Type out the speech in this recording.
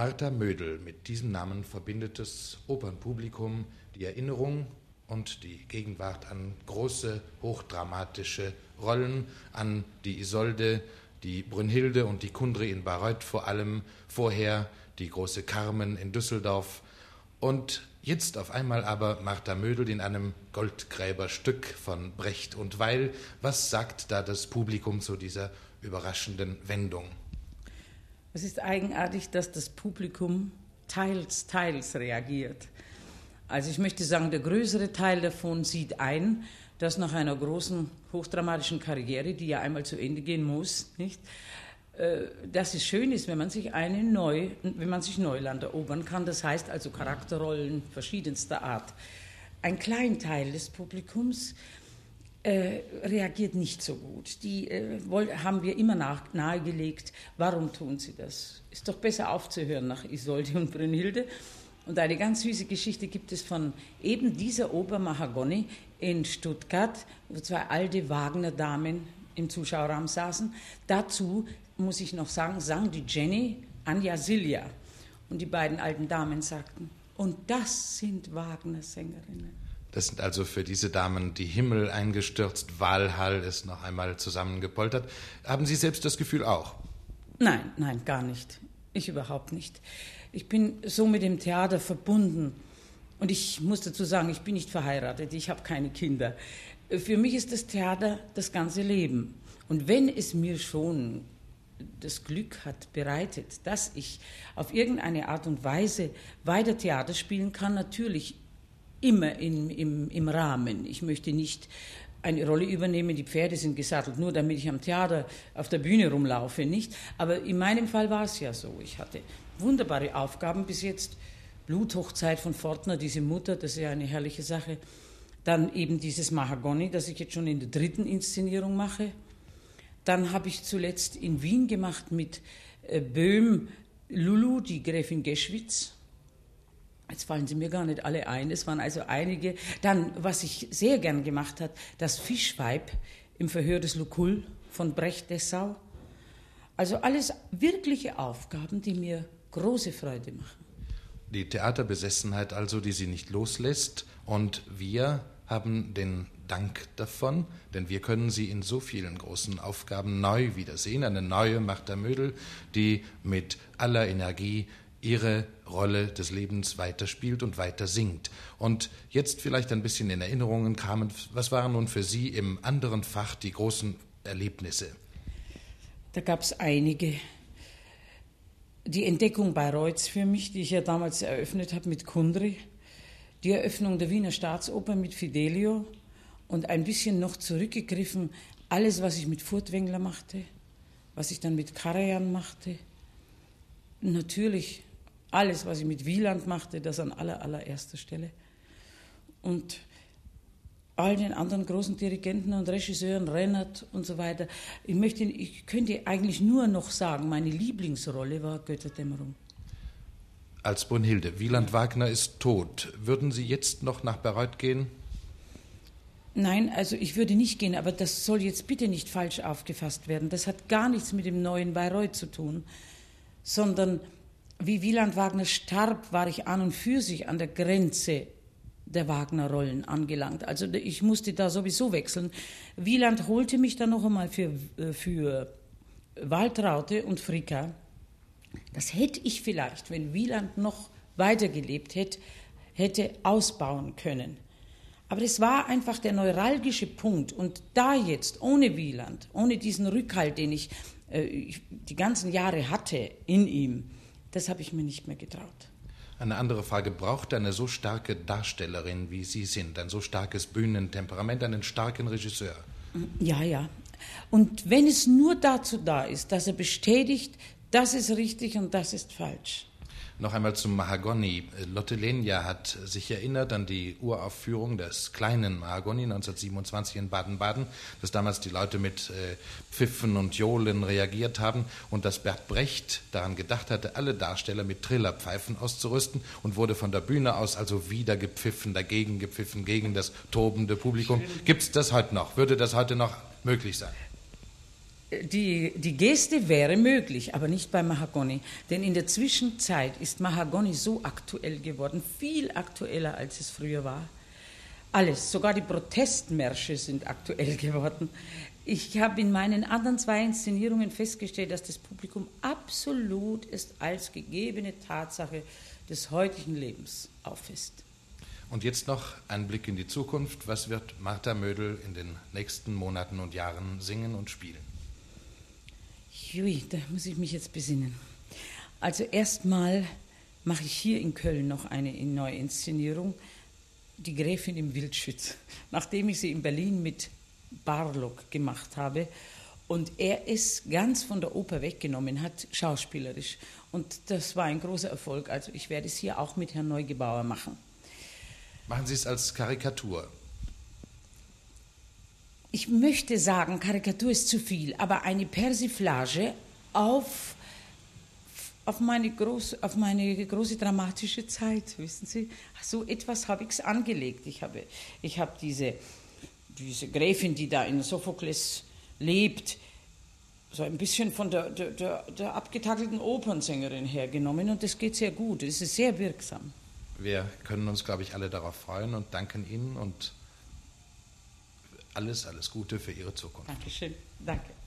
Martha Mödel. Mit diesem Namen verbindet das Opernpublikum die Erinnerung und die Gegenwart an große, hochdramatische Rollen, an die Isolde, die Brünnhilde und die Kundry in Bayreuth vor allem, vorher die große Carmen in Düsseldorf und jetzt auf einmal aber Martha Mödel in einem Goldgräberstück von Brecht und Weil. Was sagt da das Publikum zu dieser überraschenden Wendung? Es ist eigenartig, dass das Publikum teils, teils reagiert. Also ich möchte sagen, der größere Teil davon sieht ein, dass nach einer großen hochdramatischen Karriere, die ja einmal zu Ende gehen muss, nicht, äh, dass es schön ist, wenn man sich eine neu, wenn man sich Neuland erobern kann. Das heißt also Charakterrollen verschiedenster Art. Ein Kleinteil des Publikums äh, reagiert nicht so gut. Die äh, haben wir immer nach, nahegelegt, warum tun sie das? Ist doch besser aufzuhören nach Isolde und Brünnhilde. Und eine ganz süße Geschichte gibt es von eben dieser Oper Mahagoni in Stuttgart, wo zwei alte Wagner-Damen im Zuschauerraum saßen. Dazu, muss ich noch sagen, sang die Jenny Anja Silja. Und die beiden alten Damen sagten, und das sind Wagner-Sängerinnen. Das sind also für diese Damen die Himmel eingestürzt, Walhall ist noch einmal zusammengepoltert. Haben Sie selbst das Gefühl auch? Nein, nein, gar nicht. Ich überhaupt nicht. Ich bin so mit dem Theater verbunden. Und ich muss dazu sagen, ich bin nicht verheiratet, ich habe keine Kinder. Für mich ist das Theater das ganze Leben. Und wenn es mir schon das Glück hat bereitet, dass ich auf irgendeine Art und Weise weiter Theater spielen kann, natürlich immer in, im, im Rahmen. Ich möchte nicht eine Rolle übernehmen, die Pferde sind gesattelt, nur damit ich am Theater auf der Bühne rumlaufe, nicht? Aber in meinem Fall war es ja so. Ich hatte wunderbare Aufgaben bis jetzt. Bluthochzeit von Fortner, diese Mutter, das ist ja eine herrliche Sache. Dann eben dieses Mahagoni, das ich jetzt schon in der dritten Inszenierung mache. Dann habe ich zuletzt in Wien gemacht mit äh, Böhm Lulu, die Gräfin Geschwitz. Jetzt fallen sie mir gar nicht alle ein. Es waren also einige. Dann, was ich sehr gern gemacht hat, das Fischweib im Verhör des Lukull von Brecht-Dessau. Also alles wirkliche Aufgaben, die mir große Freude machen. Die Theaterbesessenheit also, die sie nicht loslässt. Und wir haben den Dank davon, denn wir können sie in so vielen großen Aufgaben neu wiedersehen. Eine neue Martha Mödel, die mit aller Energie ihre Rolle des Lebens weiterspielt und weiter singt. Und jetzt vielleicht ein bisschen in Erinnerungen kamen, was waren nun für Sie im anderen Fach die großen Erlebnisse? Da gab es einige. Die Entdeckung Bayreuths für mich, die ich ja damals eröffnet habe mit Kundry, die Eröffnung der Wiener Staatsoper mit Fidelio und ein bisschen noch zurückgegriffen, alles, was ich mit Furtwängler machte, was ich dann mit Karajan machte. Natürlich alles, was ich mit Wieland machte, das an aller, allererster Stelle. Und all den anderen großen Dirigenten und Regisseuren, Rennert und so weiter. Ich, möchte, ich könnte eigentlich nur noch sagen, meine Lieblingsrolle war Götterdämmerung. Als Brunhilde, Wieland Wagner ist tot. Würden Sie jetzt noch nach Bayreuth gehen? Nein, also ich würde nicht gehen, aber das soll jetzt bitte nicht falsch aufgefasst werden. Das hat gar nichts mit dem neuen Bayreuth zu tun, sondern wie Wieland Wagner starb, war ich an und für sich an der Grenze der Wagner-Rollen angelangt. Also ich musste da sowieso wechseln. Wieland holte mich dann noch einmal für, äh, für Waltraute und Fricka. Das hätte ich vielleicht, wenn Wieland noch weitergelebt hätte, hätte ausbauen können. Aber es war einfach der neuralgische Punkt. Und da jetzt, ohne Wieland, ohne diesen Rückhalt, den ich, äh, ich die ganzen Jahre hatte in ihm, das habe ich mir nicht mehr getraut. Eine andere Frage, braucht eine so starke Darstellerin, wie Sie sind, ein so starkes Bühnentemperament, einen starken Regisseur? Ja, ja. Und wenn es nur dazu da ist, dass er bestätigt, das ist richtig und das ist falsch, noch einmal zum Mahagoni. Lotte Lenya hat sich erinnert an die Uraufführung des kleinen Mahagoni 1927 in Baden-Baden, dass damals die Leute mit äh, Pfiffen und Johlen reagiert haben und dass Bert Brecht daran gedacht hatte, alle Darsteller mit Trillerpfeifen auszurüsten und wurde von der Bühne aus also wieder gepfiffen, dagegen gepfiffen, gegen das tobende Publikum. Gibt es das heute noch? Würde das heute noch möglich sein? Die, die Geste wäre möglich, aber nicht bei Mahagoni. Denn in der Zwischenzeit ist Mahagoni so aktuell geworden, viel aktueller, als es früher war. Alles, sogar die Protestmärsche sind aktuell geworden. Ich habe in meinen anderen zwei Inszenierungen festgestellt, dass das Publikum absolut ist als gegebene Tatsache des heutigen Lebens auffasst. Und jetzt noch ein Blick in die Zukunft. Was wird Martha Mödel in den nächsten Monaten und Jahren singen und spielen? Jui, da muss ich mich jetzt besinnen. Also erstmal mache ich hier in Köln noch eine Neuinszenierung, die Gräfin im Wildschütz, nachdem ich sie in Berlin mit Barlock gemacht habe und er es ganz von der Oper weggenommen hat, schauspielerisch. Und das war ein großer Erfolg. Also ich werde es hier auch mit Herrn Neugebauer machen. Machen Sie es als Karikatur? Ich möchte sagen, Karikatur ist zu viel, aber eine Persiflage auf, auf, meine, groß, auf meine große dramatische Zeit, wissen Sie? So etwas habe ich angelegt. Ich habe, ich habe diese, diese Gräfin, die da in Sophokles lebt, so ein bisschen von der, der, der, der abgetakelten Opernsängerin hergenommen und das geht sehr gut. Es ist sehr wirksam. Wir können uns, glaube ich, alle darauf freuen und danken Ihnen und alles, alles Gute für Ihre Zukunft. Dankeschön. Danke.